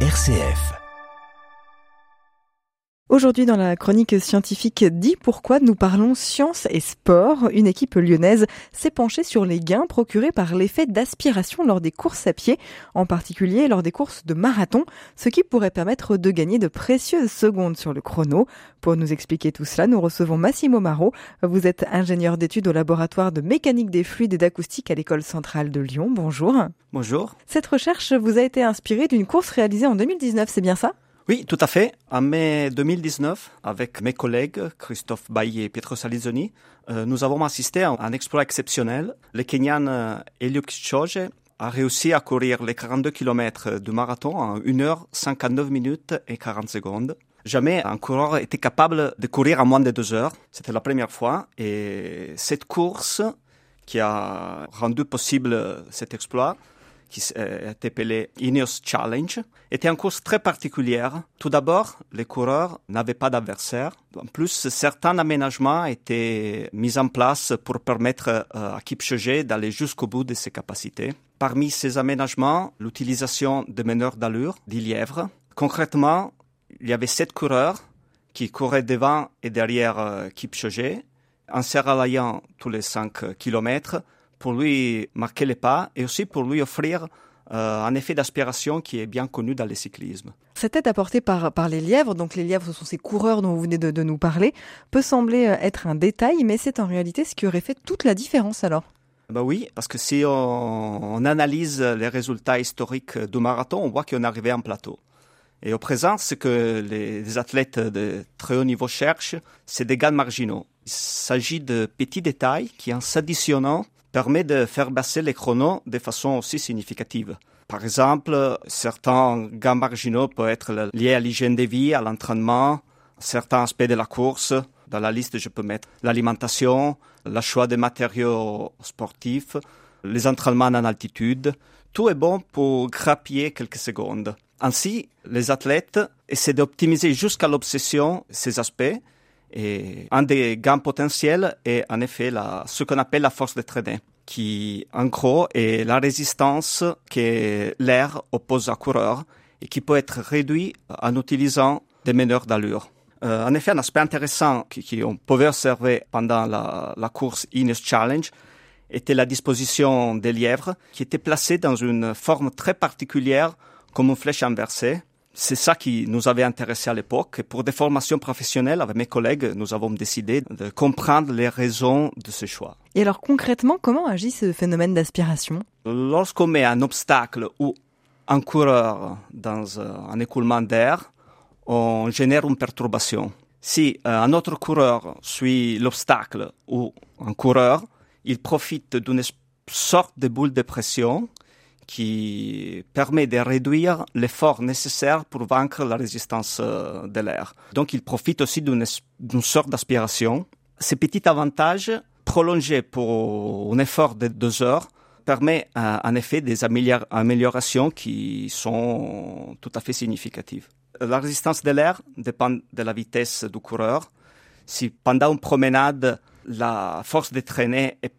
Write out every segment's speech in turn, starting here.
RCF. Aujourd'hui, dans la chronique scientifique Dit pourquoi nous parlons science et sport, une équipe lyonnaise s'est penchée sur les gains procurés par l'effet d'aspiration lors des courses à pied, en particulier lors des courses de marathon, ce qui pourrait permettre de gagner de précieuses secondes sur le chrono. Pour nous expliquer tout cela, nous recevons Massimo Maro. Vous êtes ingénieur d'études au laboratoire de mécanique des fluides et d'acoustique à l'école centrale de Lyon. Bonjour. Bonjour. Cette recherche vous a été inspirée d'une course réalisée en 2019, c'est bien ça? Oui, tout à fait. En mai 2019, avec mes collègues Christophe Bailly et Pietro Salizoni, euh, nous avons assisté à un exploit exceptionnel. Le Kenyan euh, Eliud Kipchoge a réussi à courir les 42 km du marathon en 1 h 59 minutes et 40 secondes. Jamais un coureur était capable de courir en moins de deux heures. C'était la première fois. Et cette course qui a rendu possible cet exploit qui euh, est appelé Ineos Challenge, était une course très particulière. Tout d'abord, les coureurs n'avaient pas d'adversaire. En plus, certains aménagements étaient mis en place pour permettre euh, à Kipchoge d'aller jusqu'au bout de ses capacités. Parmi ces aménagements, l'utilisation de meneurs d'allure, des lièvres. Concrètement, il y avait sept coureurs qui couraient devant et derrière euh, Kipchoge, en s'arrayant tous les cinq kilomètres pour lui marquer les pas et aussi pour lui offrir euh, un effet d'aspiration qui est bien connu dans le cyclisme. Cette aide apportée par, par les lièvres, donc les lièvres ce sont ces coureurs dont vous venez de, nous parler, peut sembler euh, être un détail, mais c'est en réalité ce qui aurait fait toute la différence alors. Ben oui, parce que si on, analyse les résultats historiques du marathon, on voit qu'on est arrivé en plateau. Et au présent, ce que les athlètes de très haut niveau cherchent, c'est des gains marginaux. Il s'agit de petits détails qui, en s'additionnant, permet de faire baisser les chronos de façon aussi significative. Par exemple, certains gains marginaux peuvent être liés à l'hygiène de vie, à l'entraînement, certains aspects de la course. Dans la liste, je peux mettre l'alimentation, le choix des matériaux sportifs, les entraînements en altitude. Tout est bon pour grappiller quelques secondes. Ainsi, les athlètes essaient d'optimiser jusqu'à l'obsession ces aspects et un des gains potentiels est en effet ce qu'on appelle la force de traîner, qui en gros est la résistance que l'air oppose à coureur et qui peut être réduit en utilisant des meneurs d'allure. Euh, en effet, un aspect intéressant qu'on pouvait observer pendant la, course Ines Challenge était la disposition des lièvres qui étaient placés dans une forme très particulière comme une flèche inversée c'est ça qui nous avait intéressé à l'époque. Pour des formations professionnelles, avec mes collègues, nous avons décidé de comprendre les raisons de ce choix. Et alors concrètement, comment agit ce phénomène d'aspiration? Lorsqu'on met un obstacle ou un coureur dans euh, un écoulement d'air, on génère une perturbation. Si euh, un autre coureur suit l'obstacle ou un coureur, il profite d'une sorte de boule de pression qui permet de réduire l'effort nécessaire pour vaincre la résistance euh, de l'air. Donc il profite aussi d'une sorte d'aspiration. Ces petits avantages prolongés pour un effort de deux heures permet euh, en effet des améliorations qui sont tout à fait significatives. La résistance de l'air dépend de la vitesse du coureur. Si pendant une promenade, la force de traîner est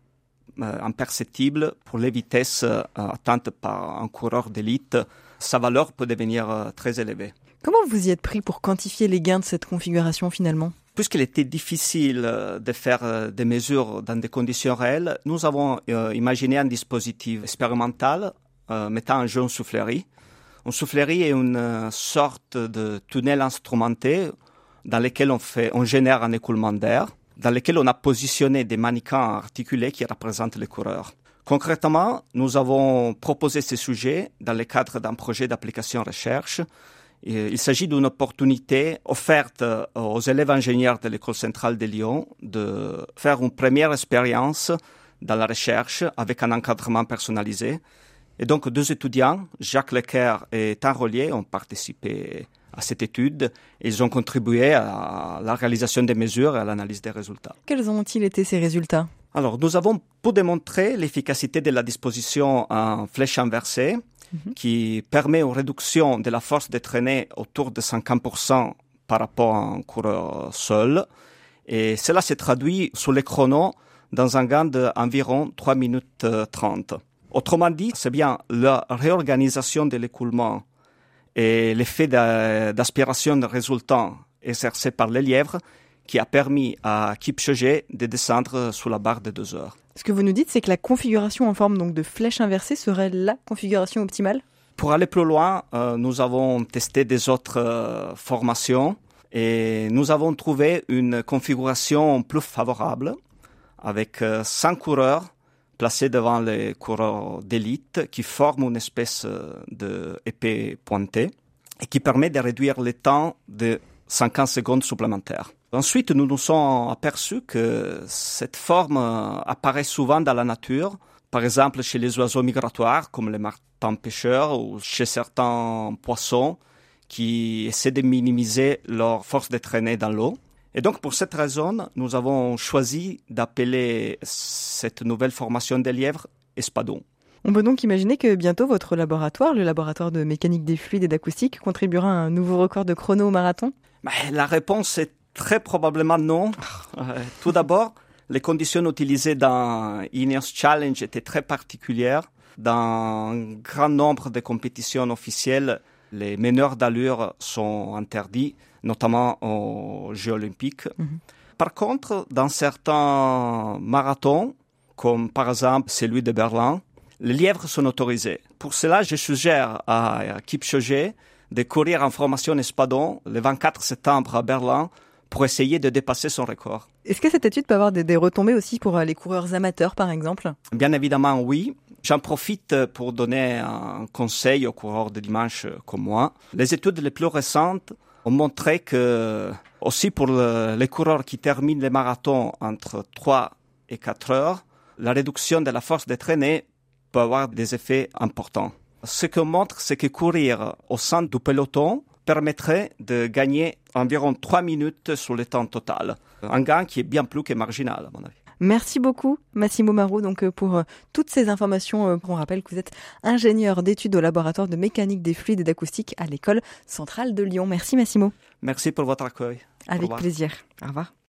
imperceptible pour les vitesses euh, atteintes par un coureur d'élite, sa valeur peut devenir euh, très élevée. Comment vous y êtes pris pour quantifier les gains de cette configuration finalement? Puisqu'il était difficile de faire des mesures dans des conditions réelles, nous avons imaginé un dispositif expérimental mettant en jeu une soufflerie. Une soufflerie est une sorte de tunnel instrumenté dans lequel on, fait, on génère un écoulement d'air dans lesquels on a positionné des mannequins articulés qui représentent les coureurs. Concrètement, nous avons proposé ces sujets dans le cadre d'un projet d'application recherche. Il s'agit d'une opportunité offerte aux élèves ingénieurs de l'école centrale de Lyon de faire une première expérience dans la recherche avec un encadrement personnalisé. Et donc, deux étudiants, Jacques Lecker et Tanrolier, ont participé à cette étude et ils ont contribué à la réalisation des mesures et à l'analyse des résultats. Quels ont-ils été ces résultats? Alors, nous avons pu démontrer l'efficacité de la disposition en flèche inversée mhm. qui permet une réduction de la force de traîner autour de 50% par rapport à un coureur seul. Et cela s'est traduit sur les chronos dans un gain d'environ 3 minutes 30. Autrement dit, c'est bien la réorganisation de l'écoulement et l'effet d'aspiration résultant exercé par les lièvres qui a permis à Kipchoge de descendre sous la barre de deux heures. Ce que vous nous dites, c'est que la configuration en forme donc de flèche inversée serait la configuration optimale? Pour aller plus loin, euh, nous avons testé des autres euh, formations et nous avons trouvé une configuration plus favorable avec euh, coureurs placés devant les coureurs d'élite qui forment une espèce d'épée pointée et qui permet de réduire le temps de 50 secondes supplémentaires. Ensuite, nous nous sommes aperçus que cette forme apparaît souvent dans la nature, par exemple chez les oiseaux migratoires comme les martins pêcheurs ou chez certains poissons qui essaient de minimiser leur force de traîner dans l'eau. Et donc, pour cette raison, nous avons choisi d'appeler cette nouvelle formation des lièvres espadon. On peut donc imaginer que bientôt votre laboratoire, le laboratoire de mécanique des fluides et d'acoustique, contribuera à un nouveau record de chrono au marathon? Bah, La réponse est très probablement non. Euh, tout d'abord, les conditions utilisées dans Ineos Challenge étaient très particulières. Dans un grand nombre de compétitions officielles, les meneurs d'allure sont interdits, notamment aux Jeux olympiques. Mhm. Par contre, dans certains marathons, comme par exemple celui de Berlin, les lièvres sont autorisés. Pour cela, je suggère à Kipchoge de courir en formation espadon le 24 septembre à Berlin pour essayer de dépasser son record. Est-ce que cette étude peut avoir des, retombées aussi pour euh, les coureurs amateurs, par exemple? Bien évidemment, oui. J'en profite pour donner un conseil aux coureurs de dimanche comme moi. Les études les plus récentes ont montré que, aussi pour les coureurs qui terminent les marathons entre 3 et 4 heures, la réduction de la force de traînée peut avoir des effets importants. Ce que montre, c'est que courir au sein du peloton permettrait de gagner environ 3 minutes sur le temps total. Un gain qui est bien plus que marginal, à mon avis. Merci beaucoup, Massimo Marou, donc, euh, pour euh, toutes ces informations. Euh, on rappelle que vous êtes ingénieur d'études au laboratoire de mécanique des fluides et d'acoustique à l'école centrale de Lyon. Merci, Massimo. Merci pour votre accueil. Avec plaisir. Au revoir.